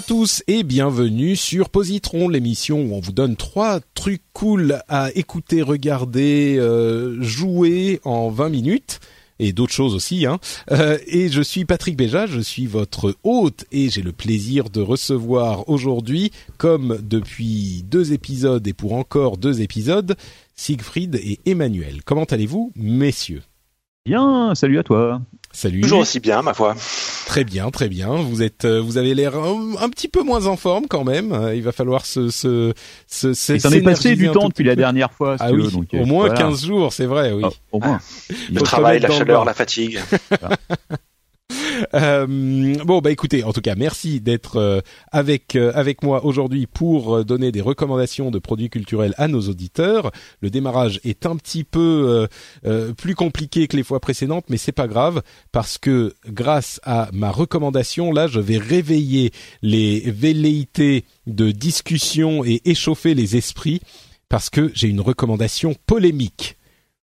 À tous et bienvenue sur Positron, l'émission où on vous donne trois trucs cool à écouter, regarder, euh, jouer en 20 minutes et d'autres choses aussi. Hein. Euh, et je suis Patrick Béja, je suis votre hôte et j'ai le plaisir de recevoir aujourd'hui, comme depuis deux épisodes et pour encore deux épisodes, Siegfried et Emmanuel. Comment allez-vous, messieurs? Bien, salut à toi. Salut. Toujours aussi bien, ma foi. Très bien, très bien. Vous êtes, euh, vous avez l'air un, un petit peu moins en forme quand même. Euh, Il va falloir se, se, se, se Il s'en est passé du temps depuis la dernière fois. si Ah oui, veux, donc, au moins voilà. 15 jours, c'est vrai, oui. Ah, au moins. Il Le travail, la chaleur, la fatigue. Euh, bon bah écoutez, en tout cas, merci d'être euh, avec euh, avec moi aujourd'hui pour donner des recommandations de produits culturels à nos auditeurs. Le démarrage est un petit peu euh, plus compliqué que les fois précédentes, mais c'est pas grave parce que grâce à ma recommandation, là, je vais réveiller les velléités de discussion et échauffer les esprits parce que j'ai une recommandation polémique.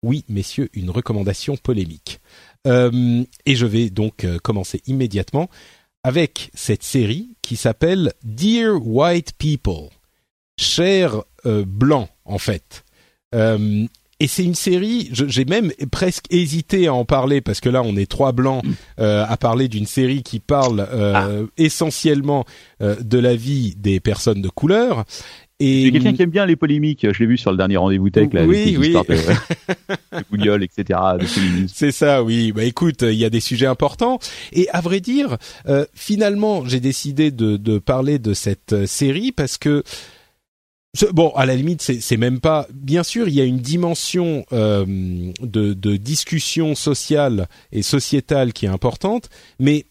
Oui, messieurs, une recommandation polémique. Euh, et je vais donc euh, commencer immédiatement avec cette série qui s'appelle Dear White People, chers euh, blancs en fait. Euh, et c'est une série, j'ai même presque hésité à en parler parce que là on est trois blancs euh, à parler d'une série qui parle euh, essentiellement euh, de la vie des personnes de couleur. Et quelqu'un qui aime bien les polémiques. Je l'ai vu sur le dernier rendez-vous tech, là, Oui, oui. etc.. C'est ça, oui. Bah écoute, il y a des sujets importants. Et à vrai dire, euh, finalement, j'ai décidé de, de parler de cette euh, série parce que bon, à la limite, c'est c'est même pas. Bien sûr, il y a une dimension euh, de, de discussion sociale et sociétale qui est importante, mais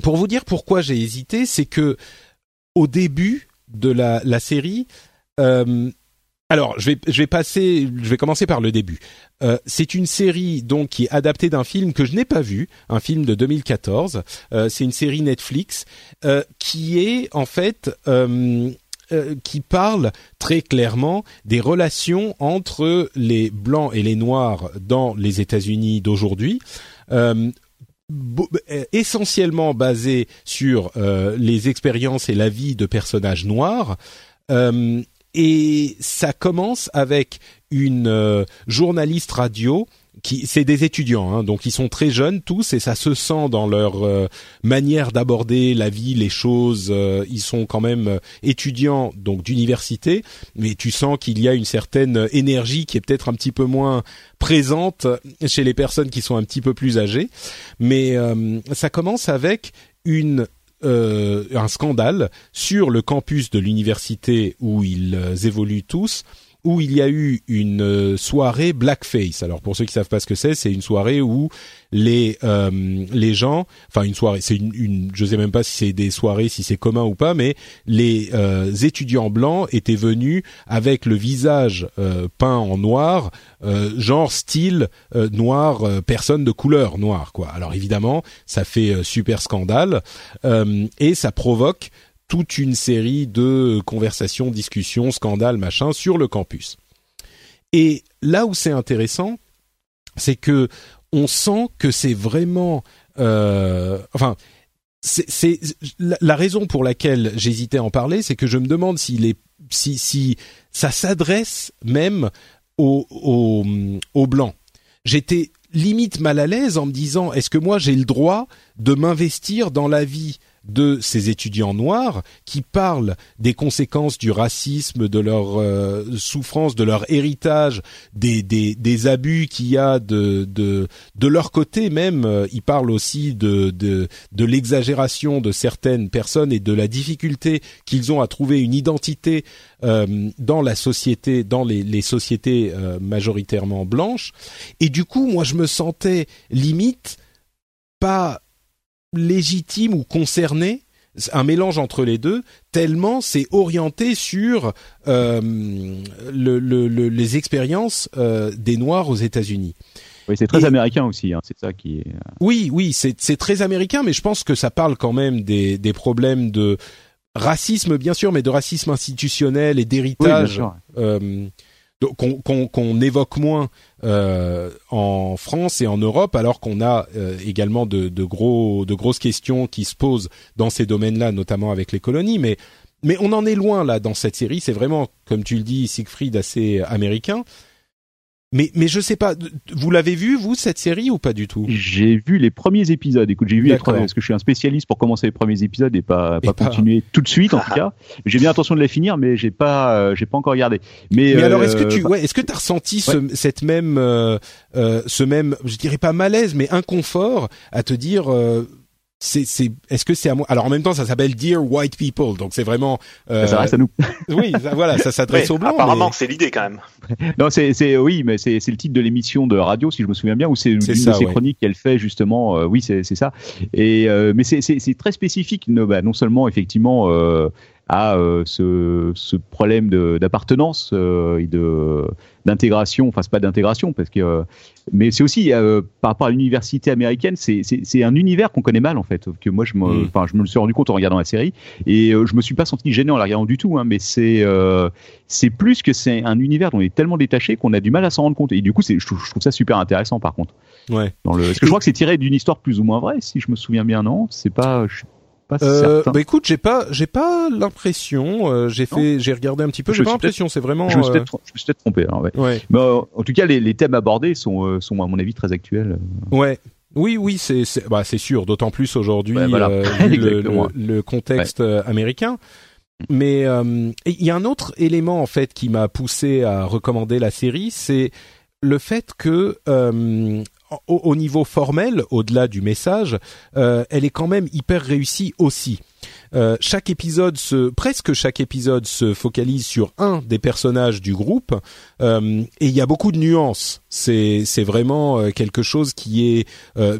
pour vous dire pourquoi j'ai hésité, c'est que au début de la, série, euh, alors je vais je vais passer, je vais commencer par le début. Euh, c'est une série donc qui est adaptée d'un film que je n'ai pas vu, un film de 2014. Euh, c'est une série Netflix qui est en fait qui parle très clairement des relations entre les blancs et les noirs dans les États-Unis d'aujourd'hui. Euh, essentiellement basé sur euh, les expériences et la vie de personnages noirs. Euh, et ça commence avec une journaliste radio qui c'est des étudiants hein, donc ils sont très jeunes tous et ça se sent dans leur euh, manière d'aborder la vie les choses euh, ils sont quand même euh, étudiants donc d'université mais tu sens qu'il y a une certaine énergie qui est peut-être un petit peu moins présente chez les personnes qui sont un petit peu plus âgées. Mais euh, ça commence avec une euh, un scandale sur le campus de l'université où ils euh, évoluent tous où il y a eu une euh, soirée blackface. Alors pour ceux qui savent pas ce que c'est, c'est une soirée où les euh, les gens, enfin une soirée, c'est une, une, je sais même pas si c'est des soirées, si c'est commun ou pas, mais les euh, étudiants blancs étaient venus avec le visage euh, peint en noir, euh, genre style euh, noir, personne de couleur noire quoi. Alors évidemment, ça fait super scandale et ça provoque toute une série de conversations, discussions, scandales, machin sur le campus. Et là où c'est intéressant, c'est que on sent que c'est vraiment, euh, enfin, c'est la, la raison pour laquelle j'hésitais à en parler, c'est que je me demande s'il est, si, si ça s'adresse même aux, aux, aux blancs. J'étais limite mal à l'aise en me disant est-ce que moi j'ai le droit de m'investir dans la vie de ces étudiants noirs qui parlent des conséquences du racisme, de leur euh, souffrance, de leur héritage, des, des, des abus qu'il y a de, de, de leur côté même. Euh, ils parlent aussi de, de, de l'exagération de certaines personnes et de la difficulté qu'ils ont à trouver une identité euh, dans la société, dans les, les sociétés majoritairement blanches. Et du coup, moi, je me sentais limite pas légitime ou concerné un mélange entre les deux, tellement c'est orienté sur euh, le, le, les expériences euh, des Noirs aux États-Unis. Oui, c'est très américain aussi, hein, c'est ça qui est. Euh, oui, oui, c'est très américain, mais je pense que ça parle quand même des, des problèmes de racisme, bien sûr, mais de racisme institutionnel et d'héritage. Oui, qu'on évoque moins euh, en France et en Europe, alors qu'on a euh, également de, de, gros, de grosses questions qui se posent dans ces domaines-là, notamment avec les colonies. Mais, mais on en est loin là dans cette série. C'est vraiment, comme tu le dis, Siegfried, assez américain. Mais mais je sais pas, vous l'avez vu vous cette série ou pas du tout? J'ai vu les premiers épisodes. Écoute, j'ai vu les parce que je suis un spécialiste pour commencer les premiers épisodes et pas pas, continuer tout de suite en tout cas. J'ai bien intention de les finir, mais j'ai pas euh, j'ai pas encore regardé. Mais, mais alors est-ce que tu euh, ouais est-ce que t'as ressenti ce, cette même euh, euh, ce même je dirais pas malaise mais inconfort à te dire c'est c'est est-ce que c'est à moi? Alors en même temps ça s'appelle Dear White People donc c'est vraiment euh, ça reste à nous. Oui voilà ça s'adresse aux blancs apparemment c'est l'idée quand même. Non c'est c'est oui mais c'est c'est le titre de l'émission de radio si je me souviens bien ou c'est une de chroniques qu'elle fait justement euh, oui c'est c'est ça. Et euh, mais c'est c'est c'est très spécifique non, bah, non seulement effectivement euh, à euh, ce, ce, problème d'appartenance euh, et de d'intégration, enfin c'est pas d'intégration parce que, euh, mais c'est aussi par rapport à l'université américaine, c'est un univers qu'on connaît mal en fait. Que moi je me, mm. enfin je me le suis rendu compte en regardant la série et je me suis pas senti gêné en la regardant du tout, hein, mais c'est c'est plus que c'est un univers dont on est tellement détaché qu'on a du mal à s'en rendre compte et du coup c'est je, trouve ça super intéressant par contre. Ouais. Dans le, parce que je crois que c'est tiré d'une histoire plus ou moins vraie si je me souviens bien non, c'est pas je euh, bah écoute, j'ai pas, j'ai pas l'impression. Euh, j'ai fait, j'ai regardé un petit peu. J'ai pas l'impression. C'est vraiment. Je me suis peut-être trompé. Hein, ouais. ouais. Mais euh, en tout cas, les, les thèmes abordés sont, euh, sont à mon avis très actuels. Ouais. Oui, oui, c'est, c'est, bah, c'est sûr. D'autant plus aujourd'hui, voilà. le, le, le, contexte américain. Mais il y a un autre élément en fait qui m'a poussé à recommander la série, c'est le fait que au, niveau formel, au-delà du message, euh, elle est quand même hyper réussie aussi. Euh, chaque épisode se, presque chaque épisode se focalise sur un des personnages du groupe euh, et il y a beaucoup de nuances. C'est c'est vraiment quelque chose qui est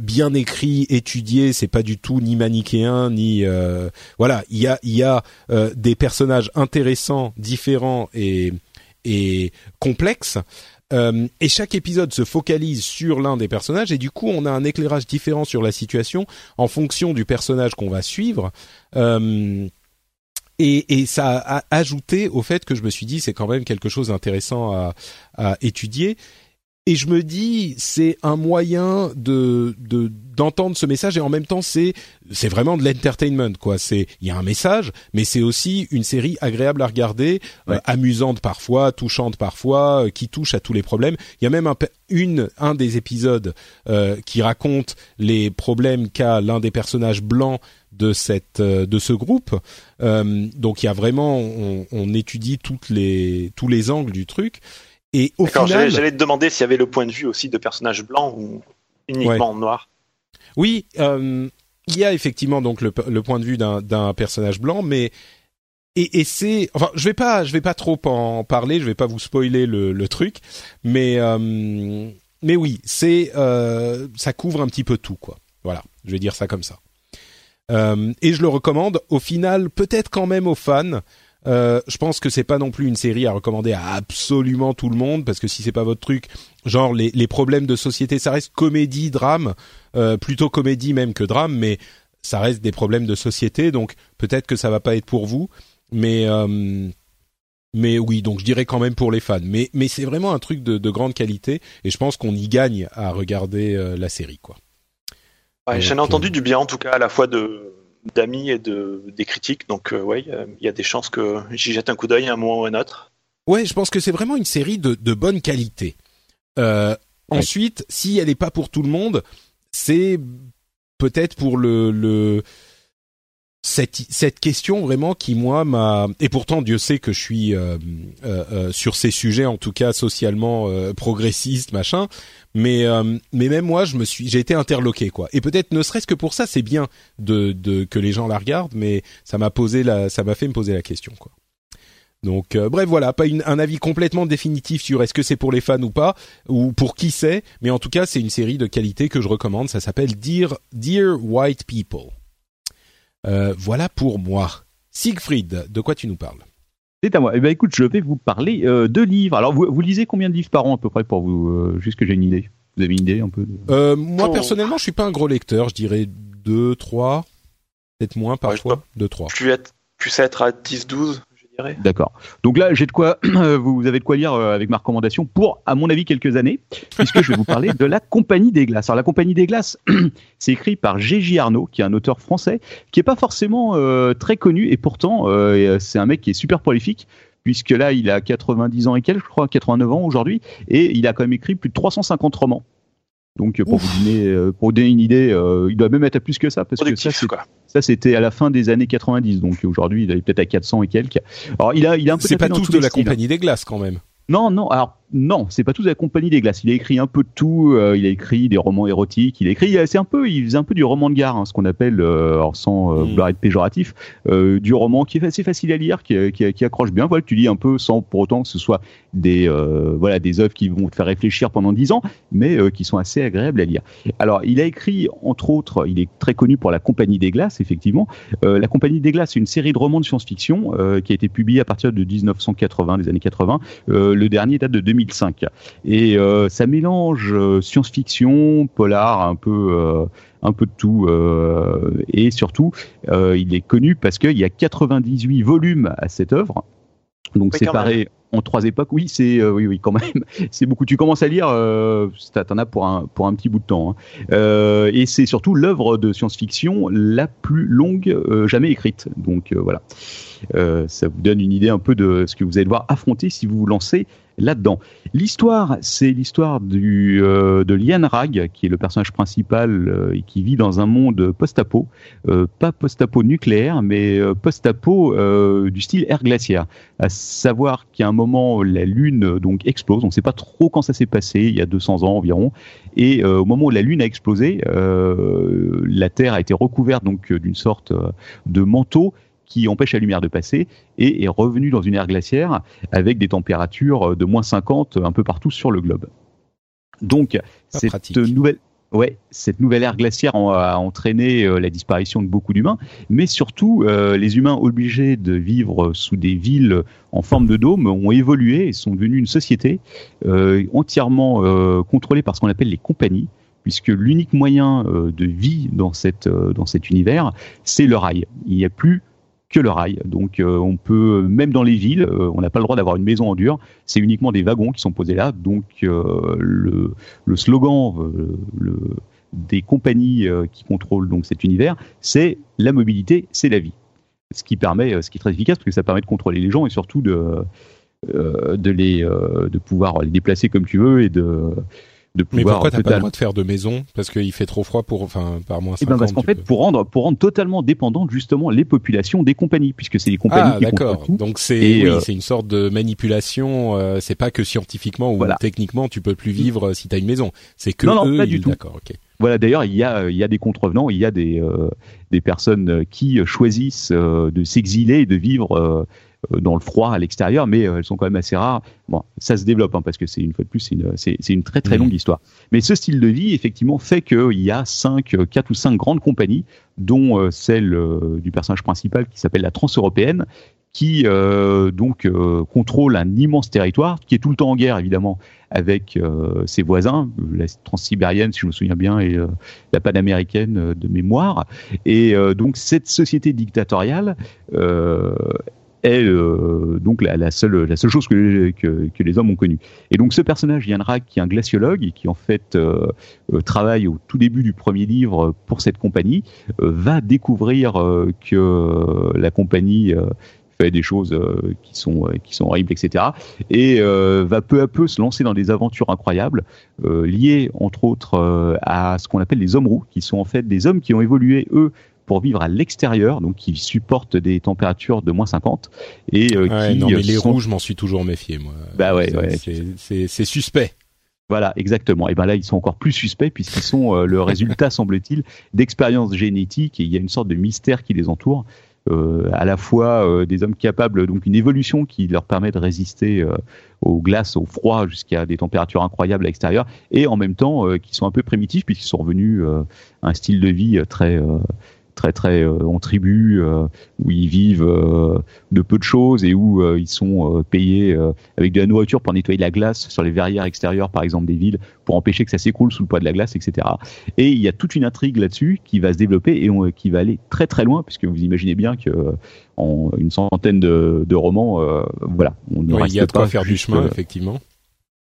bien écrit, étudié. C'est pas du tout ni manichéen ni voilà. Il y a il y a des personnages intéressants, différents et et complexes euh, et chaque épisode se focalise sur l'un des personnages et du coup on a un éclairage différent sur la situation en fonction du personnage qu'on va suivre. Euh, et, ça a ajouté au fait que je me suis dit c'est quand même quelque chose d'intéressant à étudier et je me dis c'est un moyen de d'entendre ce message et en même temps c'est c'est vraiment de l'entertainment quoi. C'est il y a un message mais c'est aussi une série agréable à regarder euh, amusante parfois touchante parfois euh, qui touche à tous les problèmes. Il y a même un une un des épisodes euh, qui raconte les problèmes qu'a l'un des personnages blancs de cette de ce groupe. Donc il y a vraiment on, on étudie toutes les tous les angles du truc et au final, j'allais te demander s'il y avait le point de vue aussi de personnages blancs ou uniquement noirs. Oui, euh, il y a effectivement donc le, point de vue d'un personnage blanc, mais et, et c'est enfin je vais pas je vais pas trop en parler, je vais pas vous spoiler le, le truc, mais euh, mais oui c'est euh, ça couvre un petit peu tout quoi. Voilà, je vais dire ça comme ça. Et je le recommande. Au final, peut-être quand même aux fans. Euh, je pense que c'est pas non plus une série à recommander à absolument tout le monde parce que si c'est pas votre truc, genre les, les problèmes de société, ça reste comédie, drame, euh, plutôt comédie même que drame, mais ça reste des problèmes de société, donc peut-être que ça va pas être pour vous, mais euh, mais oui, donc je dirais quand même pour les fans. Mais mais c'est vraiment un truc de, de grande qualité et je pense qu'on y gagne à regarder euh, la série quoi. Ouais, J'en ai entendu du bien en tout cas à la fois de d'amis et de des critiques. Donc euh, ouais, il y a des chances que j'y jette un coup d'œil à un moment ou à un autre. Ouais, je pense que c'est vraiment une série de, de bonne qualité. Euh, Ensuite, si elle n'est pas pour tout le monde, c'est peut-être pour le, le cette, cette question vraiment qui moi m'a et pourtant Dieu sait que je suis euh, euh, euh sur ces sujets en tout cas socialement euh, progressiste machin. Mais euh, mais même moi je me suis j'ai été interloqué quoi. Et peut-être ne serait-ce que pour ça c'est bien de, de que les gens la regardent mais ça m'a posé la ça m'a fait me poser la question quoi. Donc bref voilà. Pas une, un avis complètement définitif sur est-ce que c'est pour les fans ou pas ou pour qui c'est. Mais en tout cas c'est une série de qualité que je recommande. Ça s'appelle Dear Dear White People euh, voilà pour moi. Siegfried, de quoi tu nous parles c'est à moi. Eh ben, écoute, je vais vous parler euh, de livres. Alors, vous, vous, lisez combien de livres par an à peu près pour vous, euh, juste que j'ai une idée? Vous avez une idée un peu Moi, oh. personnellement, je suis pas un gros lecteur. Je dirais 2, 3, peut-être moins parfois. 2, 3. Tu, tu sais être à 10, 12 D'accord. Donc là, j'ai de quoi, vous avez de quoi lire euh, avec ma recommandation pour, à mon avis, quelques années, puisque je vais vous parler de la Compagnie des Glaces. Alors la Compagnie des Glaces, c'est écrit par Gégis Arnaud, qui est un auteur français, qui est pas forcément euh, très connu, et pourtant, euh, c'est un mec qui est super prolifique puisque là, il a 90 ans et quelques, je crois, 89 ans aujourd'hui, et il a quand même écrit plus de 350 romans. Donc pour vous, donner, pour donner une idée, il doit même être à plus que ça parce que ça, ça, c'était à la fin des années 90, donc aujourd'hui, il est peut-être à 400 et quelques. Alors, il a, il a un peu. C'est pas tous de la compagnie des glaces quand même. Non, non. Alors, non, c'est pas tout la compagnie des glaces. Il a écrit un peu de tout. Euh, il a écrit des romans érotiques. Il a écrit, c'est un peu, il faisait un peu du roman de gare, hein, ce qu'on appelle, euh, sans euh, mm. vouloir être péjoratif, euh, du roman qui est assez facile à lire, qui, qui, qui, accroche bien. Voilà, tu lis un peu sans pour autant que ce soit des, euh, voilà, des œuvres qui vont te faire réfléchir pendant dix ans, mais qui sont assez agréables à lire. Alors, il a écrit, entre autres, il est très connu pour la Compagnie des glaces, effectivement. la Compagnie des glaces, c'est une série de romans de science-fiction qui a été publiée à partir de 1980, des années 80. le dernier date de 2005. Et euh, ça mélange euh, science-fiction, polar, un peu euh, un peu de tout. et surtout, il est connu parce qu'il y a 98 volumes à cette œuvre. Donc séparé en trois époques, oui, c'est oui, oui, quand même, c'est beaucoup. Tu commences à lire, t'en as pour un pour un petit bout de temps. Hein. et c'est surtout l'œuvre de science-fiction la plus longue jamais écrite. Donc voilà, ça vous donne une idée un peu de ce que vous allez devoir affronter si vous vous lancez là-dedans. L'histoire, c'est l'histoire euh, de Lian Rag, qui est le personnage principal euh, et qui vit dans un monde post-apo, euh, pas post-apo nucléaire, mais post-apo du style ère glaciaire. À savoir qu'à un moment, la Lune donc explose. On ne sait pas trop quand ça s'est passé, il y a 200 ans environ. Et au moment où la Lune a explosé, la Terre a été recouverte donc d'une sorte de manteau qui empêche la lumière de passer et est revenu dans une ère glaciaire avec des températures de moins 50 un peu partout sur le globe. Donc, cette nouvelle, Ouais, cette nouvelle ère glaciaire a entraîné euh, la disparition de beaucoup d'humains, mais surtout euh, les humains obligés de vivre sous des villes en forme de dôme ont évolué et sont devenus une société euh, entièrement contrôlée par ce qu'on appelle les compagnies, puisque l'unique moyen de vie dans cette dans cet univers, c'est le rail. Il n'y a plus que le rail. Donc euh, on peut, même dans les villes, euh, on n'a pas le droit d'avoir une maison en dur. C'est uniquement des wagons qui sont posés là. Donc euh, le, slogan des compagnies qui contrôlent donc cet univers, c'est la mobilité, c'est la vie. Ce qui permet, ce qui est très efficace parce que ça permet de contrôler les gens et surtout de de les de pouvoir les déplacer comme tu veux et de mais pourquoi t'as pas le droit de faire de maison Parce qu'il fait trop froid pour, enfin, par moins 50 eh ben Parce qu'en fait, pour rendre, pour rendre totalement dépendantes justement les populations des compagnies, puisque c'est les compagnies ah, qui d'accord. Donc c'est, oui, euh, c'est une sorte de manipulation. Euh, c'est pas que scientifiquement ou techniquement tu peux plus vivre euh, si t'as une maison. C'est que non, non, pas du tout. D'accord, ok. Voilà, d'ailleurs, il y a, il y a des contrevenants, il y a des, des personnes qui choisissent de s'exiler et de vivre euh, dans le froid à l'extérieur, mais euh, elles sont quand même assez rares. Bon, ça se développe hein, parce que c'est une fois de plus, c'est une, c'est, une très très mmh. longue histoire. Mais ce style de vie, effectivement, fait qu'il y a cinq, euh, quatre ou cinq grandes compagnies, dont celle du personnage principal qui s'appelle la Transeuropéenne, qui euh, donc euh, contrôle un immense territoire, qui est tout le temps en guerre évidemment avec euh, ses voisins, la transsibérienne si je me souviens bien et la panaméricaine de mémoire. Et donc cette société dictatoriale est euh, donc la, seule, la seule chose que, que, les hommes ont connue. Et donc ce personnage, Yann Rag, qui est un glaciologue et qui en fait euh, euh, travaille au tout début du premier livre pour cette compagnie, va découvrir que la compagnie fait des choses qui sont qui sont horribles, etc. Et va peu à peu se lancer dans des aventures incroyables, liées entre autres à ce qu'on appelle les hommes roux, qui sont en fait des hommes qui ont évolué eux pour vivre à l'extérieur, donc qui supportent des températures de moins 50 et qui non mais les rouges, m'en suis toujours méfié moi. Bah ouais, ouais c'est suspect. Voilà, exactement. Et ben là, ils sont encore plus suspects puisqu'ils sont le résultat, semble-t-il, d'expériences génétiques et il y a une sorte de mystère qui les entoure. Euh, à la fois euh, des hommes capables, donc une évolution qui leur permet de résister euh, aux glaces, au froid, jusqu'à des températures incroyables à l'extérieur, et en même temps qui sont un peu primitifs puisqu'ils sont revenus à un style de vie très très très euh, en tribu euh, où ils vivent euh, de peu de choses et où ils sont payés avec de la nourriture pour nettoyer la glace sur les verrières extérieures par exemple des villes pour empêcher que ça s'écroule sous le poids de la glace etc et il y a toute une intrigue là-dessus qui va se développer et qui va aller très très loin puisque vous imaginez bien que en une centaine de, romans voilà on ne il y a de quoi faire du chemin effectivement.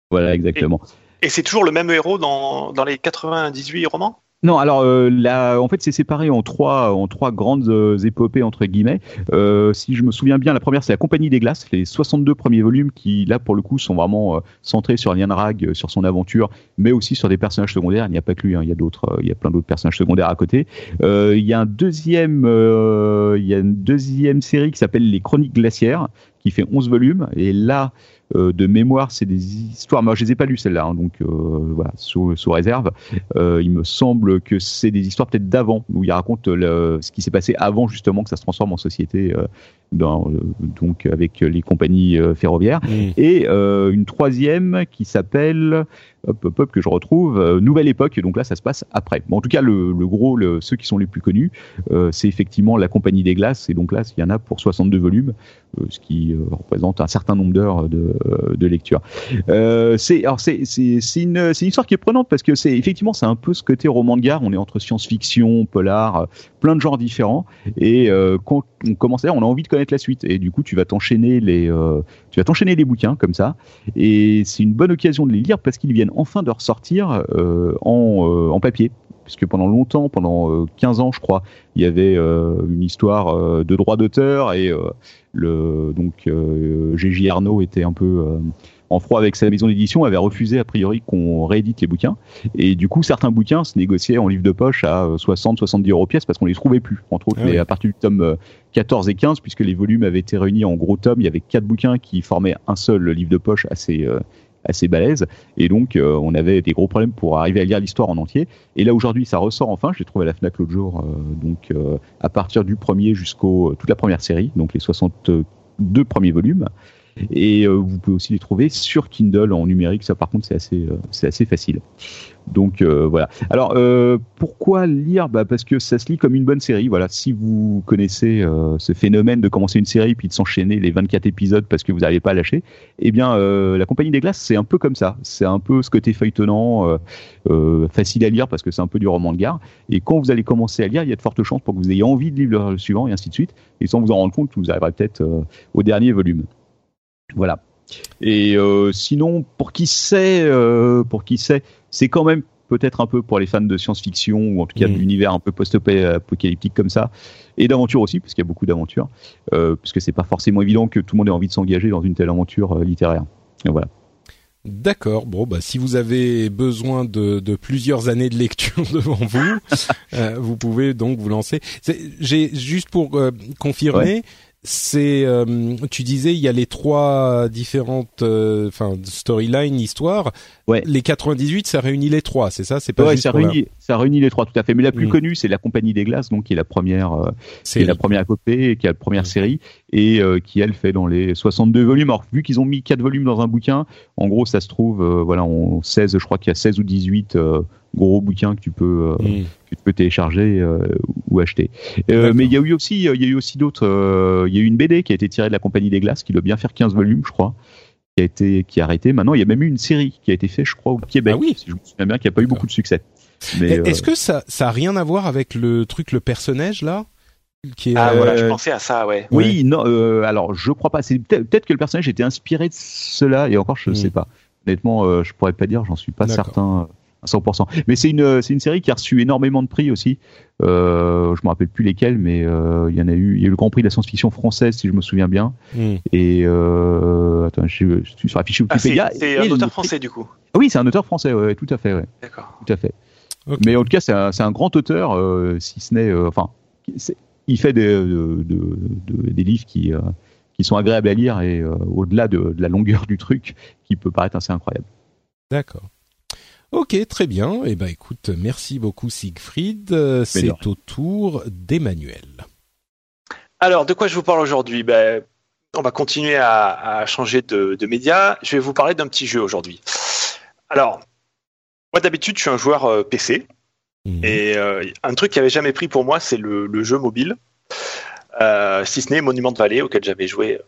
voilà exactement. Et, c'est toujours le même héros dans, dans les 98 romans? Non, alors euh, là, en fait, c'est séparé en trois, en trois grandes euh, épopées entre guillemets. Euh, si je me souviens bien, la première c'est la Compagnie des Glaces, les 62 premiers volumes qui, là, pour le coup, sont vraiment centrés sur Lian Rag, sur son aventure, mais aussi sur des personnages secondaires. Il n'y a pas que lui, hein, il y a d'autres, il y a plein d'autres personnages secondaires à côté. il y a un deuxième, il y a une deuxième série qui s'appelle Les Chroniques glaciaires, qui fait 11 volumes, et là. Euh, de mémoire, c'est des histoires. Moi, je les ai pas lues celles-là, hein, donc euh, voilà, sous, réserve. Euh, il me semble que c'est des histoires peut-être d'avant, où il raconte ce qui s'est passé avant justement que ça se transforme en société, dans, donc avec les compagnies ferroviaires. Mmh. Et une troisième qui s'appelle hop, hop, hop, que je retrouve, Nouvelle Époque, donc là ça se passe après. Bon, en tout cas, le, gros, ceux qui sont les plus connus, c'est effectivement La Compagnie des Glaces, et donc là, il y en a pour 62 volumes, ce qui représente un certain nombre d'heures de, de, lecture. c'est alors c'est une, une histoire qui est prenante parce que c'est effectivement c'est un peu ce côté roman de gare, on est entre science-fiction, polar, plein de genres différents, et quand on commence à on a envie de connaître la suite, et du coup tu vas t'enchaîner les tu vas t'enchaîner les bouquins comme ça, et c'est une bonne occasion de les lire parce qu'ils viennent enfin de ressortir euh, en, euh, en, papier. Puisque pendant longtemps, pendant 15 euh, ans, je crois, il y avait une histoire de droit d'auteur et le donc Arnaud était un peu en froid avec sa maison d'édition, avait refusé a priori qu'on réédite les bouquins. Et du coup, certains bouquins se négociaient en livre de poche à 60-70 euros pièce parce qu'on les trouvait plus. Entre autres, ah à partir du tome 14 et 15, puisque les volumes avaient été réunis en gros tomes, il y avait quatre bouquins qui formaient un seul livre de poche assez assez balèze. Et donc, euh, on avait des gros problèmes pour arriver à lire l'histoire en entier. Et là, aujourd'hui, ça ressort enfin. Je l'ai trouvé à la Fnac l'autre jour. Euh, donc, euh, à partir du premier jusqu'au toute la première série, donc les 62 premiers volumes. Et vous pouvez aussi les trouver sur Kindle en numérique. Ça, par contre, c'est assez, c'est assez facile. Donc euh, voilà. Alors euh, pourquoi lire? Bah, Parce que ça se lit comme une bonne série. Voilà. Si vous connaissez euh, ce phénomène de commencer une série puis de s'enchaîner les 24 épisodes parce que vous n'arrivez pas à lâcher, eh bien la Compagnie des Glaces c'est un peu comme ça. C'est un peu ce côté feuilletonnant, facile à lire parce que c'est un peu du roman de gare. Et quand vous allez commencer à lire, il y a de fortes chances pour que vous ayez envie de lire le suivant et ainsi de suite. Et sans vous en rendre compte, vous arriverez peut-être au dernier volume. Voilà. Et sinon, pour qui sait, pour qui sait, c'est quand même peut-être un peu pour les fans de science-fiction ou en tout cas de mm. l'univers un peu post-apocalyptique comme ça et d'aventure aussi parce qu'il y a beaucoup d'aventures euh, puisque c'est pas forcément évident que tout le monde ait envie de s'engager dans une telle aventure euh, littéraire voilà D'accord. Bon, bah si vous avez besoin de, plusieurs années de lecture devant vous, euh, vous pouvez donc vous lancer. J'ai juste pour euh, confirmer, c'est euh, tu disais il y a les trois différentes euh, enfin storylines histoires ouais. les 98 ça réunit les trois c'est ça? C'est pas ouais, ça réunit ça réunit les trois tout à fait mais la plus mm. connue c'est la compagnie des glaces donc qui est la première euh, c'est la première épopée qui est la première mm. série et qui elle fait dans les 62 volumes alors vu qu'ils ont mis quatre volumes dans un bouquin en gros ça se trouve voilà en 16 je crois qu'il y a 16 ou 18 gros bouquins que tu peux euh, mm. que tu peux télécharger euh, ou acheter. Euh, mais il y a eu aussi il y a eu aussi d'autres il y a eu une BD qui a été tirée de la compagnie des glaces qui doit bien faire 15 volumes je crois qui a été qui a arrêté. Maintenant, il y a même eu une série qui a été faite, je crois, au Québec. Ah oui. Si je me souviens bien, qui a pas eu beaucoup de succès. Mais est-ce que ça ça a rien à voir avec le truc le personnage là qui est, ah voilà, je pensais à ça, ouais. Oui, non, alors je crois pas. C'est peut-être que le personnage était inspiré de cela, et encore je ne hmm. sais pas. Honnêtement, je pourrais pas dire, j'en suis pas certain. 100%. Mais c'est une, c'est une série qui a reçu énormément de prix aussi. Euh, je me rappelle plus lesquels, mais euh, il y en a eu. Il y a eu le Grand Prix de la science-fiction française, si je me souviens bien. Hmm. Et euh, attends, je, je, suis sur la fiche ah, Wikipédia. c'est un auteur français du coup. Ah oui, c'est un auteur français, ouais, tout à fait, ouais. D'accord. Tout à fait. Mais en tout cas, c'est un, un, grand auteur, euh, si ce n'est, euh, enfin, il fait des, des livres qui, qui sont agréables à lire et au-delà de, la longueur du truc, qui peut paraître assez incroyable. D'accord. Ok, très bien. Eh ben, écoute, merci beaucoup Siegfried. C'est au tour d'Emmanuel. Alors, de quoi je vous parle aujourd'hui? Ben, On va continuer à, changer de, de média. Je vais vous parler d'un petit jeu aujourd'hui. Alors, moi d'habitude, je suis un joueur euh, PC. Mhm. Et euh, un truc qui avait jamais pris pour moi, c'est le, jeu mobile. Euh, si ce n'est Monument de Vallée, auquel j'avais joué,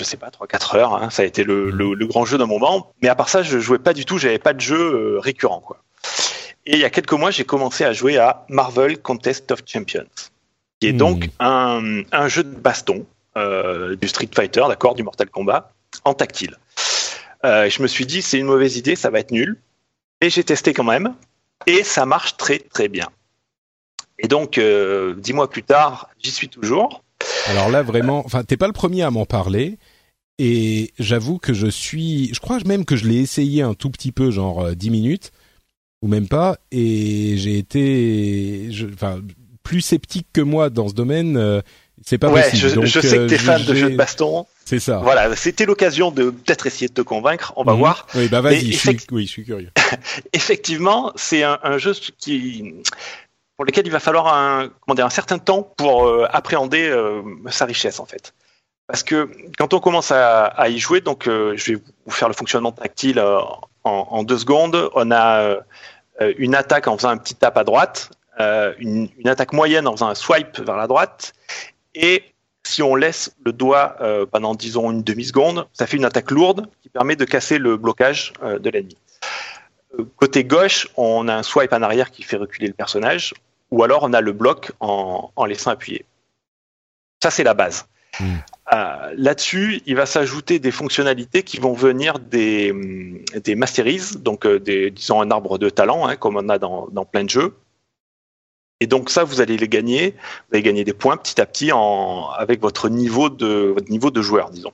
je sais pas, 3-4 heures. Hein. ça a été mhm. le, grand jeu d'un moment. Mais à part ça, je jouais pas du tout, j'avais pas de jeu récurrent. Quoi. Et il y a quelques mois, j'ai commencé à jouer à Marvel Contest of Champions qui est donc hmm. un, jeu de baston euh, du Street Fighter, d'accord, du Mortal Kombat, en tactile. Euh, je me suis dit, c'est une mauvaise idée, ça va être nul. Et j'ai testé quand même, et ça marche très très bien. Et donc, euh, dix mois plus tard, j'y suis toujours. Alors là, vraiment, enfin, t'es pas le premier à m'en parler. Et j'avoue que je suis, je crois même que je l'ai essayé un tout petit peu, genre dix minutes, ou même pas, et j'ai été, enfin, plus sceptique que moi dans ce domaine, euh, c'est pas ouais, possible. Je, sais que tu es euh, fan de jeux de baston. C'est ça. Voilà, c'était l'occasion de peut-être essayer de te convaincre. On va mhm. voir. Oui, bah vas-y. Je oui, je suis curieux. Effectivement, c'est un, jeu qui pour lequel il va falloir un, comment dire, un certain temps pour euh, appréhender sa richesse en fait. Parce que quand on commence à, y jouer, donc je vais vous faire le fonctionnement tactile en, deux secondes. On a une attaque en faisant un petit tap à droite, euh, une, attaque moyenne en faisant un swipe vers la droite. Et si on laisse le doigt euh, pendant, disons, une demi-seconde, ça fait une attaque lourde qui permet de casser le blocage euh, de l'ennemi. Côté gauche, on a un swipe en arrière qui fait reculer le personnage, ou alors on a le bloc en, laissant appuyer. Ça, c'est la base. Hmm. Là-dessus, il va s'ajouter des fonctionnalités qui vont venir des, des masteries, donc des, disons un arbre de talent, hein, comme on a dans, dans plein de jeux, et donc ça, vous allez les gagner. Vous allez gagner des points petit à petit en, avec votre niveau de votre niveau de joueur, disons.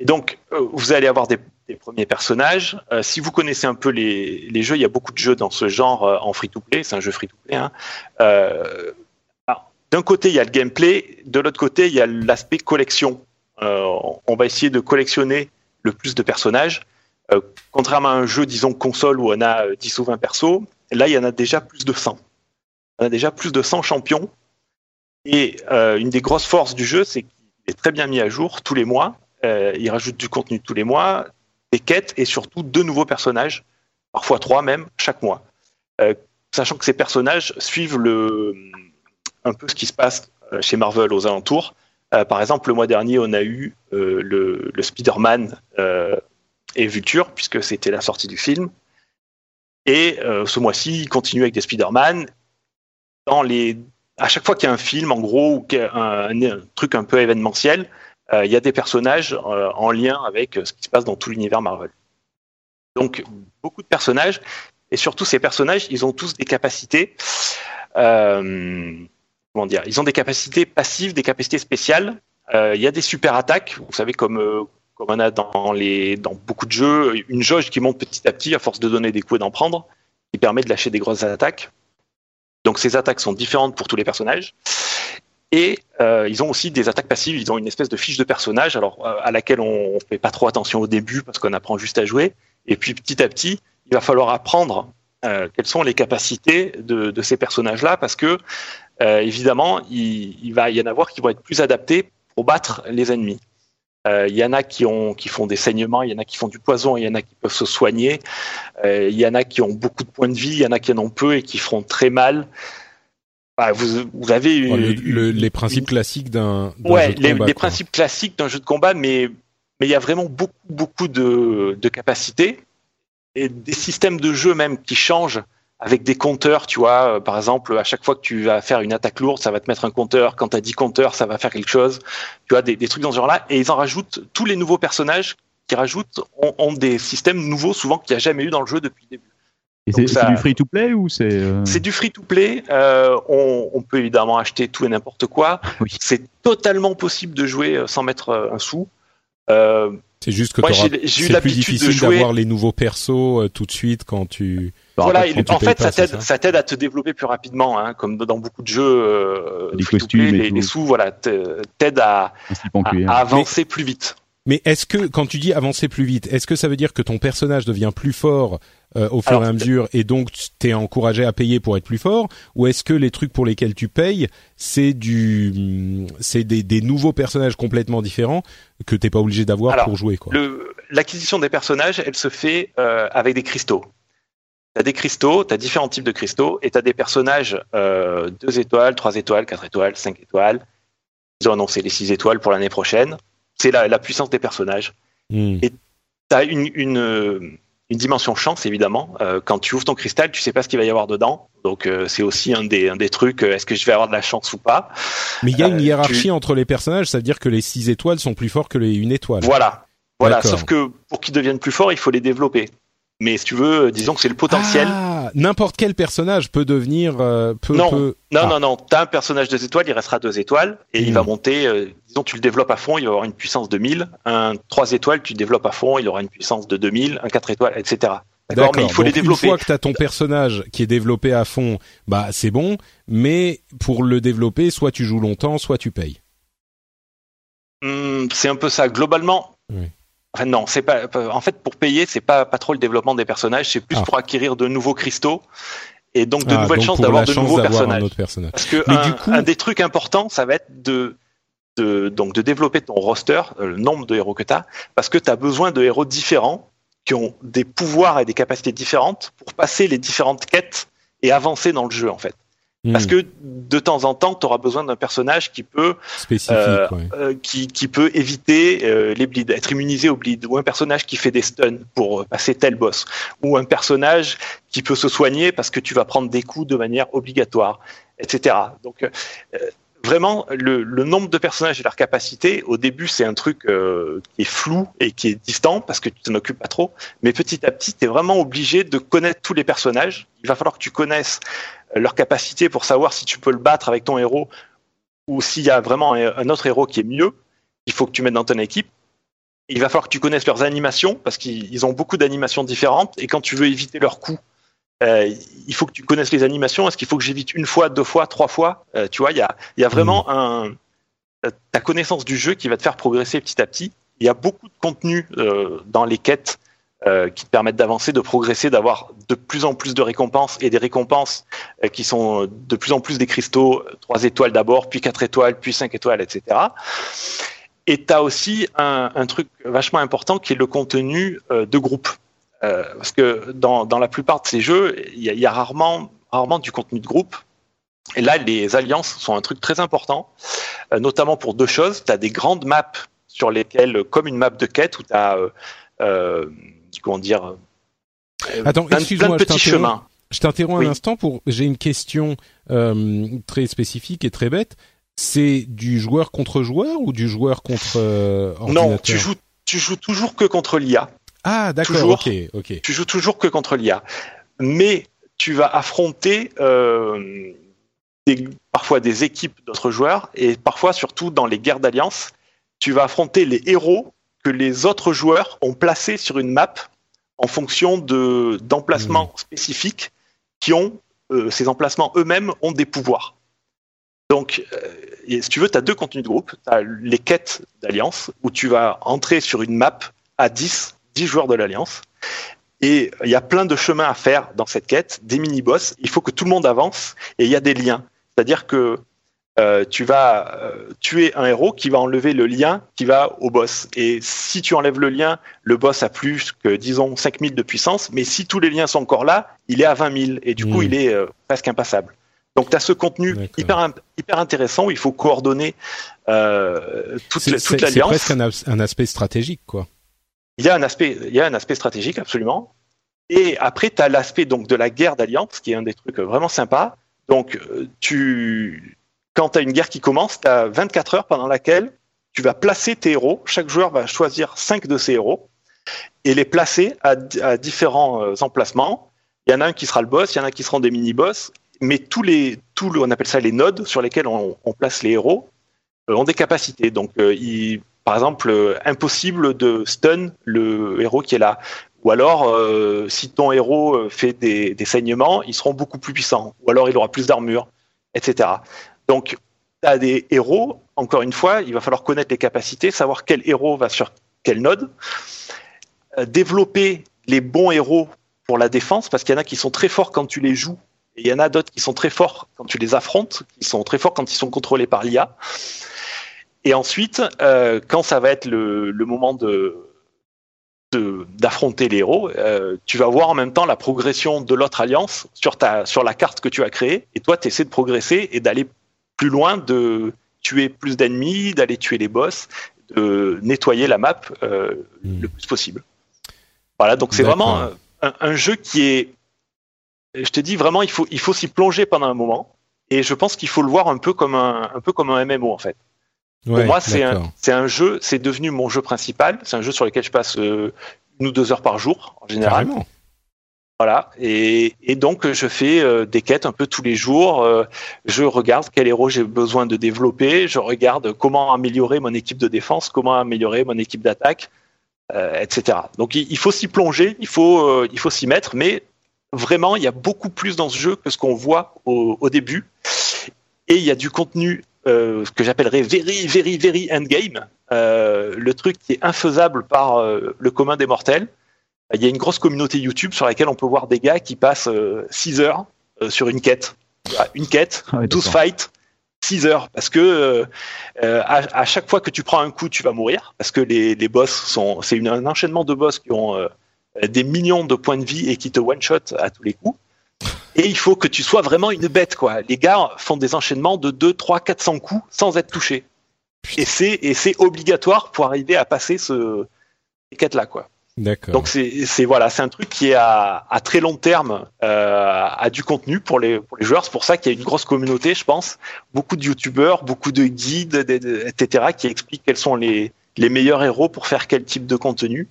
Et donc euh, vous allez avoir des, premiers personnages. Euh, si vous connaissez un peu les, jeux, il y a beaucoup de jeux dans ce genre euh, en free-to-play. C'est un jeu free-to-play. Hein. D'un côté, il y a le gameplay. De l'autre côté, il y a l'aspect collection. on va essayer de collectionner le plus de personnages. contrairement à un jeu, disons console où on a 10 ou 20 persos, là il y en a déjà plus de 100 on a déjà plus de 100 champions. Et une des grosses forces du jeu, c'est qu'il est très bien mis à jour tous les mois. Euh, il rajoute du contenu tous les mois, des quêtes et surtout deux nouveaux personnages, parfois trois même, chaque mois. Euh, sachant que ces personnages suivent un peu ce qui se passe chez Marvel aux alentours. par exemple, le mois dernier, on a eu le, Spider-Man et Vulture, puisque c'était la sortie du film. Et ce mois-ci, il continue avec des Spider-Man les, à chaque fois qu'il y a un film, en gros, ou un, un, truc un peu événementiel, euh, il y a des personnages euh, en lien avec euh, ce qui se passe dans tout l'univers Marvel. Donc, beaucoup de personnages, et surtout ces personnages, ils ont tous des capacités. comment dire Ils ont des capacités passives, des capacités spéciales. Il y a des super attaques, vous savez, comme comme on a dans, les, dans beaucoup de jeux, une jauge qui monte petit à petit à force de donner des coups et d'en prendre, qui permet de lâcher des grosses attaques. Donc ces attaques sont différentes pour tous les personnages. Et euh, ils ont aussi des attaques passives. Ils ont une espèce de fiche de personnage, alors euh, à laquelle on, ne fait pas trop attention au début parce qu'on apprend juste à jouer. Et puis petit à petit, il va falloir apprendre euh, quelles sont les capacités de, de ces personnages-là, parce que évidemment, il, il, va y en avoir qui vont être plus adaptés pour battre les ennemis. Euh, il y en a qui, ont, qui font des saignements, il y en a qui font du poison, il y en a qui peuvent se soigner, euh, il y en a qui ont beaucoup de points de vie, il y en a qui en ont peu et qui feront très mal. Bah, vous, vous, avez les principes classiques d'un ouais, jeu de les, les principes classiques d'un jeu de combat, mais mais il y a vraiment beaucoup beaucoup de, de capacités et des systèmes de jeu même qui changent avec des compteurs, tu vois, euh, par exemple, à chaque fois que tu vas faire une attaque lourde, ça va te mettre un compteur. Quand tu as 10 compteurs, ça va faire quelque chose. Tu vois, des, des trucs dans ce genre-là. Et ils en rajoutent, tous les nouveaux personnages qui rajoutent ont, des systèmes nouveaux, souvent qu'il n'y a jamais eu dans le jeu depuis le début. Et c'est du free-to-play ou c'est euh, C'est du free-to-play. Euh, on, on, peut évidemment acheter tout et n'importe quoi. Oui. C'est totalement possible de jouer euh, sans mettre un sou. Euh, c'est juste que c'est plus difficile d'avoir les nouveaux persos tout de suite quand tu voilà, en fait, ça t'aide, à te développer plus rapidement, hein, comme dans beaucoup de jeux. Euh, les costumes, les, sous, voilà, t'aide à, à, avancer plus vite. Mais est-ce que quand tu dis avancer plus vite, est-ce que ça veut dire que ton personnage devient plus fort euh, au fur et à mesure et donc t'es encouragé à payer pour être plus fort, ou est-ce que les trucs pour lesquels tu payes, c'est du, c'est des, des, nouveaux personnages complètement différents que t'es pas obligé d'avoir pour jouer quoi? L'acquisition des personnages, elle se fait euh, avec des cristaux. T'as des cristaux, t'as différents types de cristaux, et t'as des personnages euh, 2 étoiles, 3 étoiles, 4 étoiles, 5 étoiles. Ils ont annoncé les 6 étoiles pour l'année prochaine. C'est la, la, puissance des personnages. Hmm. Et t'as une, une, une, dimension chance, évidemment. Euh, quand tu ouvres ton cristal, tu sais pas ce qu'il va y avoir dedans. Donc euh, c'est aussi un des, un des trucs, euh, est-ce que je vais avoir de la chance ou pas? Mais il y a une hiérarchie entre les personnages, ça veut dire que les 6 étoiles sont plus forts que les 1 étoile. Voilà. Voilà, sauf que pour qu'ils deviennent plus forts, il faut les développer. Mais si tu veux, euh, disons que c'est le potentiel. Ah, n'importe quel personnage peut devenir. Euh, peut, non, peut... non, ah. non, non. T'as un personnage deux étoiles, il restera deux étoiles et il va hmm. monter. Euh, disons, tu le développes à fond, il va avoir une puissance de 1000. Un trois étoiles, tu le développes à fond, il aura une puissance de 2000. Un quatre étoiles, etc. D'accord, mais il faut les développer. Une fois que tu as ton personnage qui est développé à fond, bah c'est bon. Mais pour le développer, soit tu joues longtemps, soit tu payes. Hmm, c'est un peu ça. Globalement, oui. Enfin, non, c'est pas. En fait, pour payer, c'est pas pas trop le développement des personnages, c'est plus ah. pour acquérir de nouveaux cristaux et donc de ah, nouvelles chances d'avoir de nouveaux personnages. Parce que un, des trucs importants, ça va être de, de donc de développer ton roster, euh, le nombre de héros que tu as, parce que tu as besoin de héros différents qui ont des pouvoirs et des capacités différentes pour passer les différentes quêtes et avancer dans le jeu en fait. Parce hmm. que de temps en temps, tu auras besoin d'un personnage qui peut euh, euh, qui, qui, peut éviter euh, les bleeds, être immunisé aux bleeds, ou un personnage qui fait des stuns pour passer tel boss, ou un personnage qui peut se soigner parce que tu vas prendre des coups de manière obligatoire, etc. Donc vraiment, le, le, nombre de personnages et leur capacité, au début, c'est un truc qui est flou et qui est distant parce que tu t'en occupes pas trop. Mais petit à petit, tu es vraiment obligé de connaître tous les personnages. Il va falloir que tu connaisses leur capacité pour savoir si tu peux le battre avec ton héros ou s'il y a vraiment un autre héros qui est mieux, il faut que tu mettes dans ton équipe. Il va falloir que tu connaisses leurs animations parce qu'ils ont beaucoup d'animations différentes et quand tu veux éviter leurs coups, euh, il faut que tu connaisses les animations. Est-ce qu'il faut que j'évite une fois, deux fois, trois fois? Euh, Tu vois, il y a, y a, vraiment un, ta connaissance du jeu qui va te faire progresser petit à petit. Il y a beaucoup de contenu euh, dans les quêtes euh, qui te permettent d'avancer, de progresser, d'avoir de plus en plus de récompenses et des récompenses euh, qui sont de plus en plus des cristaux, trois étoiles d'abord, puis quatre étoiles, puis cinq étoiles, etc. Et tu as aussi un, un, truc vachement important qui est le contenu euh, de groupe. parce que dans, dans, la plupart de ces jeux, il y a, y a rarement, rarement du contenu de groupe. Et là, les alliances sont un truc très important, notamment pour deux choses. Tu as des grandes maps sur lesquelles, comme une map de quête, où tu as euh, comment dire euh, Attends, excuse-moi, je t'interromps. Je t'interromps un instant pour. J'ai une question euh, très spécifique et très bête. C'est du joueur contre joueur ou du joueur contre euh, Non, tu joues, tu joues toujours que contre l'IA. Ah, d'accord. Ok, ok. Tu joues toujours que contre l'IA, mais tu vas affronter euh, des, parfois des équipes d'autres joueurs et parfois, surtout dans les guerres d'alliance, tu vas affronter les héros que les autres joueurs ont placé sur une map en fonction de d'emplacements mmh. spécifiques qui ont euh, ces emplacements eux-mêmes ont des pouvoirs. Donc, euh, si tu veux, tu as deux contenus de groupe. Tu as les quêtes d'alliance où tu vas entrer sur une map à 10, 10 joueurs de l'alliance. Et il y a plein de chemins à faire dans cette quête, des mini-boss. Il faut que tout le monde avance et il y a des liens. C'est-à-dire que euh, tu vas euh, tuer un héros qui va enlever le lien qui va au boss. Et si tu enlèves le lien, le boss a plus que, disons, 5000 de puissance, mais si tous les liens sont encore là, il est à 20 000, et du coup, il est euh, presque impassable. Donc tu as ce contenu hyper, hyper intéressant où il faut coordonner toute, toute l'alliance. C'est presque un, aspect stratégique, quoi. Il y a un aspect, il y a un aspect stratégique, absolument. Et après, tu as l'aspect donc de la guerre d'alliance, qui est un des trucs vraiment sympas. Donc, tu, quand tu as une guerre qui commence, tu as 24 heures pendant laquelle tu vas placer tes héros. Chaque joueur va choisir 5 de ses héros et les placer à, différents euh, emplacements. Il y en a un qui sera le boss, il y en a qui seront des mini-boss, mais tous les, tout on appelle ça les nodes sur lesquels on, place les héros euh, ont des capacités. Donc, euh, par exemple, impossible de stun le héros qui est là, Ou alors, si ton héros fait des, des, saignements, ils seront beaucoup plus puissants. Ou alors, il aura plus d'armure, etc. Donc, tu as des héros, encore une fois, il va falloir connaître les capacités, savoir quel héros va sur quel node, développer les bons héros pour la défense, parce qu'il y en a qui sont très forts quand tu les joues, et il y en a d'autres qui sont très forts quand tu les affrontes, qui sont très forts quand ils sont contrôlés par l'IA. Et ensuite, euh, quand ça va être le, moment de d'affronter les héros, euh, tu vas voir en même temps la progression de l'autre alliance sur ta sur la carte que tu as créée, et toi tu essaies de progresser et d'aller plus loin, de tuer plus d'ennemis, d'aller tuer les boss, de nettoyer la map euh, hmm. le plus possible. Voilà, donc c'est vraiment un, jeu qui est, je te dis vraiment, il faut, il faut s'y plonger pendant un moment. Et je pense qu'il faut le voir un peu comme un, un peu comme un MMO en fait. Pour moi, c'est un, c'est un jeu, c'est devenu mon jeu principal. C'est un jeu sur lequel je passe euh, une ou deux heures par jour en général. Voilà. Et, donc, je fais euh, des quêtes un peu tous les jours. Euh, je regarde quel héros j'ai besoin de développer. Je regarde comment améliorer mon équipe de défense, comment améliorer mon équipe d'attaque. Euh, etc. Donc il, faut s'y plonger, il faut, s'y mettre, mais vraiment il y a beaucoup plus dans ce jeu que ce qu'on voit au, début. Et il y a du contenu que j'appellerais very, very, very endgame, le truc qui est infaisable par le commun des mortels. Il y a une grosse communauté YouTube sur laquelle on peut voir des gars qui passent 6 heures sur une quête. Une quête, 12 ah fights, 6 heures parce que euh, euh, à, chaque fois que tu prends un coup, tu vas mourir parce que les, les boss sont c'est un enchaînement de boss qui ont euh, des millions de points de vie et qui te one shot à tous les coups. Et il faut que tu sois vraiment une bête quoi. Les gars font des enchaînements de 2 3 400 coups sans être touchés. Et c'est obligatoire pour arriver à passer ce quête là quoi. Donc c'est voilà, c'est un truc qui est à, à très long terme euh, a du contenu pour les pour les joueurs. C'est pour ça qu'il y a une grosse communauté, je pense, beaucoup de youtubeurs, beaucoup de guides, etc. qui expliquent quels sont les les meilleurs héros pour faire quel type de contenu.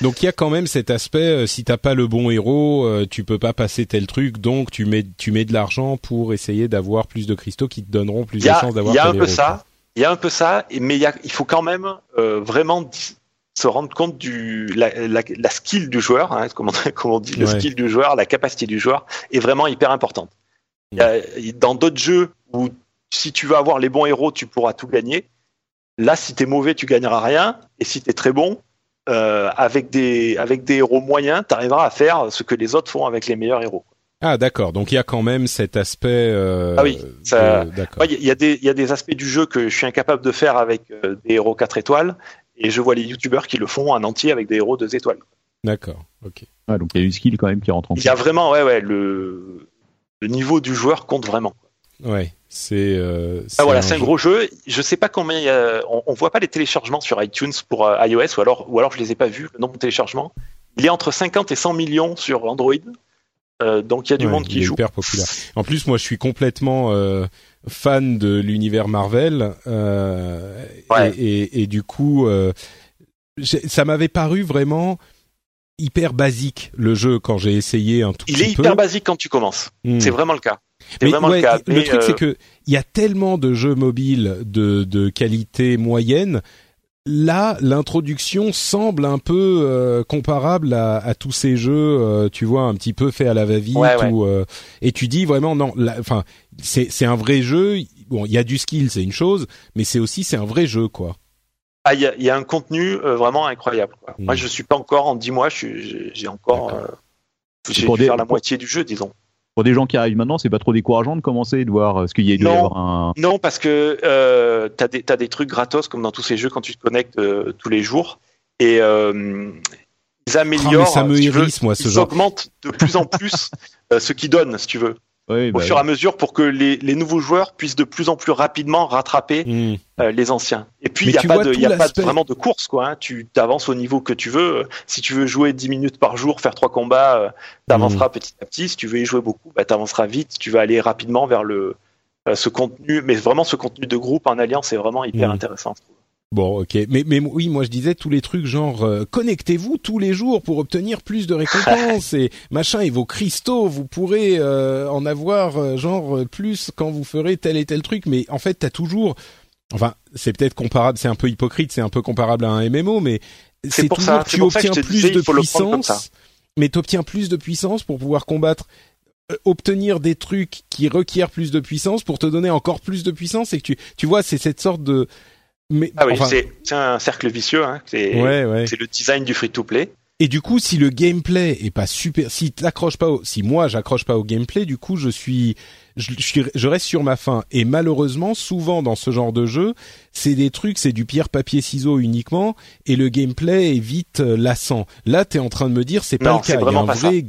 Donc il y a quand même cet aspect euh, si t'as pas le bon héros, euh, tu peux pas passer tel truc, donc tu mets tu mais de l'argent pour essayer d'avoir plus de cristaux qui te donneront plus de chances d'avoir. Il y a un peu ça. Il y a un peu ça, mais il, y a, il faut quand même euh, vraiment se rendre compte du la, la, la skill du joueur, hein, comment, comment on dit, le skill du joueur, la capacité du joueur est vraiment hyper importante. dans d'autres jeux où si tu veux avoir les bons héros, tu pourras tout gagner. Là, si t'es mauvais, tu gagneras rien, et si t'es très bon, euh, avec des avec des héros moyens, tu arriveras à faire ce que les autres font avec les meilleurs héros. Ah d'accord, donc il y a quand même cet aspect. Euh, ah oui, il y, a des il y a des aspects du jeu que je suis incapable de faire avec euh, des héros 4 étoiles, et je vois les youtubeurs qui le font en entier avec des héros 2 étoiles. D'accord, ok. Ah, donc il y a du skill quand même qui rentre en Il y a vraiment, ouais, ouais, le, le niveau du joueur compte vraiment. Ouais, c'est. Euh, ah voilà, c'est un gros jeu. Je sais pas combien. Y a... on, on, voit pas les téléchargements sur iTunes pour euh, iOS ou alors, ou alors je les ai pas vus le nombre de téléchargements. Il est entre 50 et 100 millions sur Android. Euh, donc il y a du monde qui joue. Hyper populaire. En plus, moi, je suis complètement euh, fan de l'univers Marvel euh, et, et, du coup, ça m'avait paru vraiment hyper basique le jeu quand j'ai essayé un tout Il est hyper basique quand tu commences. Hmm. C'est vraiment le cas. Mais, vraiment le, cas. le truc c'est que il y a tellement de jeux mobiles de, de qualité moyenne là, l'introduction semble un peu euh, comparable à, à, tous ces jeux, euh, tu vois, un petit peu fait à la va-vite. Euh, et tu dis vraiment non, enfin, c'est c'est un vrai jeu. Bon, il y a du skill, c'est une chose, mais c'est aussi c'est un vrai jeu, quoi. Ah, il y a, y a, un contenu vraiment incroyable. Quoi. Moi, mm. je suis pas encore en dix mois, j'ai encore, j'ai dû faire la moitié du jeu, disons pour des gens qui arrivent maintenant, c'est pas trop décourageant de commencer de voir euh, ce qu'il y a non, avoir un... non, parce que euh, tu as, as, des trucs gratos comme dans tous ces jeux quand tu te connectes euh, tous les jours. Et euh, ils améliorent. Ah, ça me hérisse, moi, ce ils augmentent de plus en plus euh, ce qu'ils donnent, si tu veux au bah fur et à mesure pour que les, les, nouveaux joueurs puissent de plus en plus rapidement rattraper hmm. euh, les anciens. Et puis il n'y a pas, de, y a pas vraiment de course quoi. Hein. Tu avances au niveau que tu veux. Si tu veux jouer 10 minutes par jour, faire trois combats, euh, tu avanceras hmm. petit à petit. Si tu veux y jouer beaucoup, bah, tu avanceras vite. Tu vas aller rapidement vers le euh, ce contenu, mais vraiment ce contenu de groupe en alliance c'est vraiment hyper hmm. intéressant. Bon, ok, mais mais oui, moi je disais tous les trucs genre euh, connectez-vous tous les jours pour obtenir plus de récompenses et machin et vos cristaux, vous pourrez euh, en avoir euh, genre plus quand vous ferez tel et tel truc. Mais en fait, t'as toujours, enfin, c'est peut-être comparable, c'est un peu hypocrite, c'est un peu comparable à un MMO, mais c'est pour ça. Tu obtiens plus de puissance, mais tu obtiens plus de puissance pour pouvoir combattre euh, obtenir des trucs qui requièrent plus de puissance pour te donner encore plus de puissance et que tu tu vois c'est cette sorte de mais ah oui c'est un cercle vicieux hein. c'est c'est le design du free to play et du coup, si le gameplay est pas super, si t'accroches pas, au, si moi j'accroche pas au gameplay, du coup je suis, je, je, reste sur ma faim. Et malheureusement, souvent dans ce genre de jeu, c'est des trucs, c'est du pierre papier ciseaux uniquement, et le gameplay est vite euh, lassant. Là, t'es en train de me dire c'est pas le cas. Vraiment pas vrai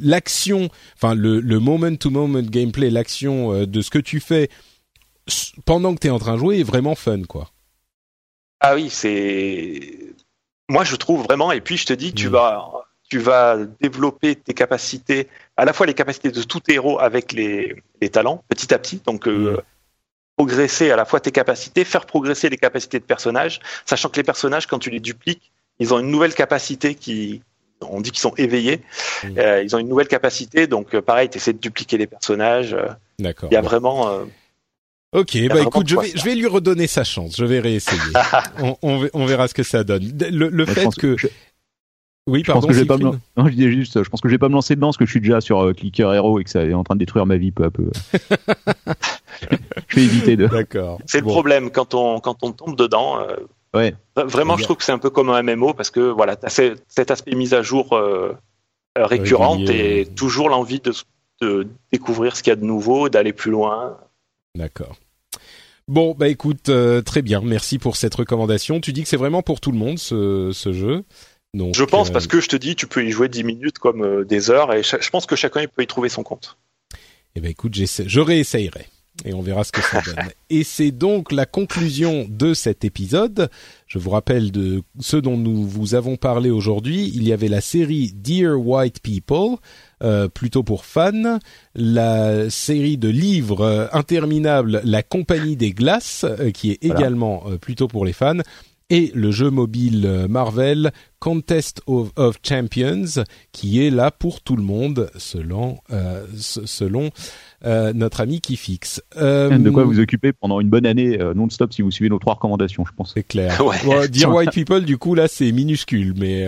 l'action, enfin le, le moment to moment gameplay, l'action euh, de ce que tu fais pendant que t'es en train de jouer est vraiment fun, quoi. Ah oui, c'est moi, je trouve vraiment, et puis je te dis, tu mm. vas, tu vas développer tes capacités, à la fois les capacités de tout héros avec les, les talents, petit à petit. Donc, euh, mm. progresser à la fois tes capacités, faire progresser les capacités de personnages, sachant que les personnages, quand tu les dupliques, ils ont une nouvelle capacité qui, on dit qu'ils sont éveillés. Mm. Euh, ils ont une nouvelle capacité, donc euh, pareil, tu essaies de dupliquer les personnages. D'accord. Il y a vraiment. Ok, bah écoute, je vais, je vais lui redonner sa chance. Je vais réessayer. on, on, verra ce que ça donne. Le, le fait que, oui, pardon. Je pense que je vais pas me... non, je disais juste, je pense que je vais pas me lancer dedans parce que je suis déjà sur euh, Clicker Hero et que ça est en train de détruire ma vie peu à peu. je vais éviter de. D'accord. C'est le problème quand on quand on tombe dedans. Euh, ouais. Vraiment, je trouve que c'est un peu comme un MMO parce que voilà, t'as cet aspect mise à jour euh, récurrente et toujours l'envie de, de découvrir ce qu'il y a de nouveau, d'aller plus loin. D'accord. Bon, bah écoute, euh, très bien, merci pour cette recommandation. Tu dis que c'est vraiment pour tout le monde ce, ce jeu. Donc, je pense, parce euh, que je te dis, tu peux y jouer 10 minutes comme euh, des heures, et je pense que chacun peut y trouver son compte. Eh ben écoute, je réessayerai et on verra ce que ça donne. et c'est donc la conclusion de cet épisode. Je vous rappelle de ce dont nous vous avons parlé aujourd'hui. Il y avait la série Dear White People, euh, plutôt pour fans, la série de livres euh, interminables La Compagnie des Glaces, euh, qui est également plutôt pour les fans, et le jeu mobile Marvel Contest of, Champions, qui est là pour tout le monde, selon, selon euh, notre ami qui fixe. Euh, de quoi vous occuper pendant une bonne année euh, non-stop si vous suivez nos trois recommandations, je pense. C'est clair. dire White People, du coup, là, c'est minuscule, mais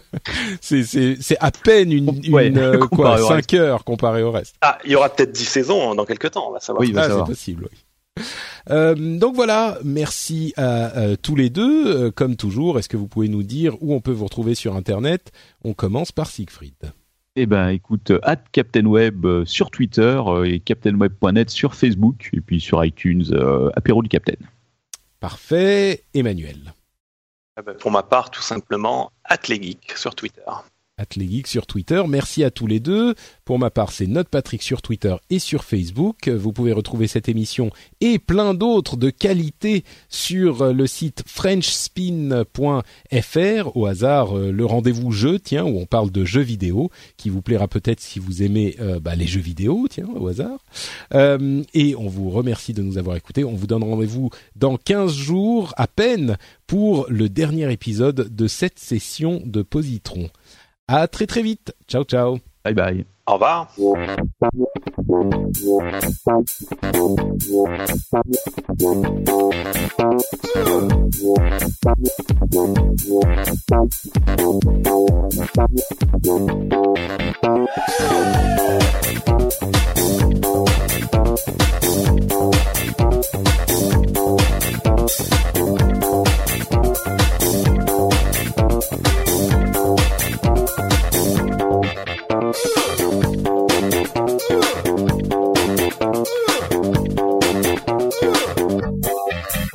c'est c'est à peine une, une quoi, 5 heures comparé au reste. Ah, il y aura peut-être 10 saisons dans quelques temps, on va savoir. Oui, ah, c'est possible, oui. Euh, donc voilà, merci à tous les deux. comme toujours, est-ce que vous pouvez nous dire où on peut vous retrouver sur Internet? On commence par Siegfried. Eh ben, écoute, at Captain Web euh, sur Twitter euh, et captainweb.net sur Facebook et puis sur iTunes, euh, apéro du Captain. Parfait, Emmanuel. Eh ben, pour ma part, tout simplement, Atlegeek sur Twitter. Atlegeek sur Twitter. Merci à tous les deux. Pour ma part, c'est Note Patrick sur Twitter et sur Facebook. Vous pouvez retrouver cette émission et plein d'autres de qualité sur euh, le site frenchspin.fr. Au hasard, euh, le rendez-vous jeu, tiens, où on parle de jeux vidéo, qui vous plaira peut-être si vous aimez euh, bah, les jeux vidéo, tiens, au hasard. et on vous remercie de nous avoir écoutés. On vous donne rendez-vous dans 15 jours à peine pour le dernier épisode de cette session de Positron. À très très vite. Ciao ciao. Bye bye. Au revoir.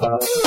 Bye.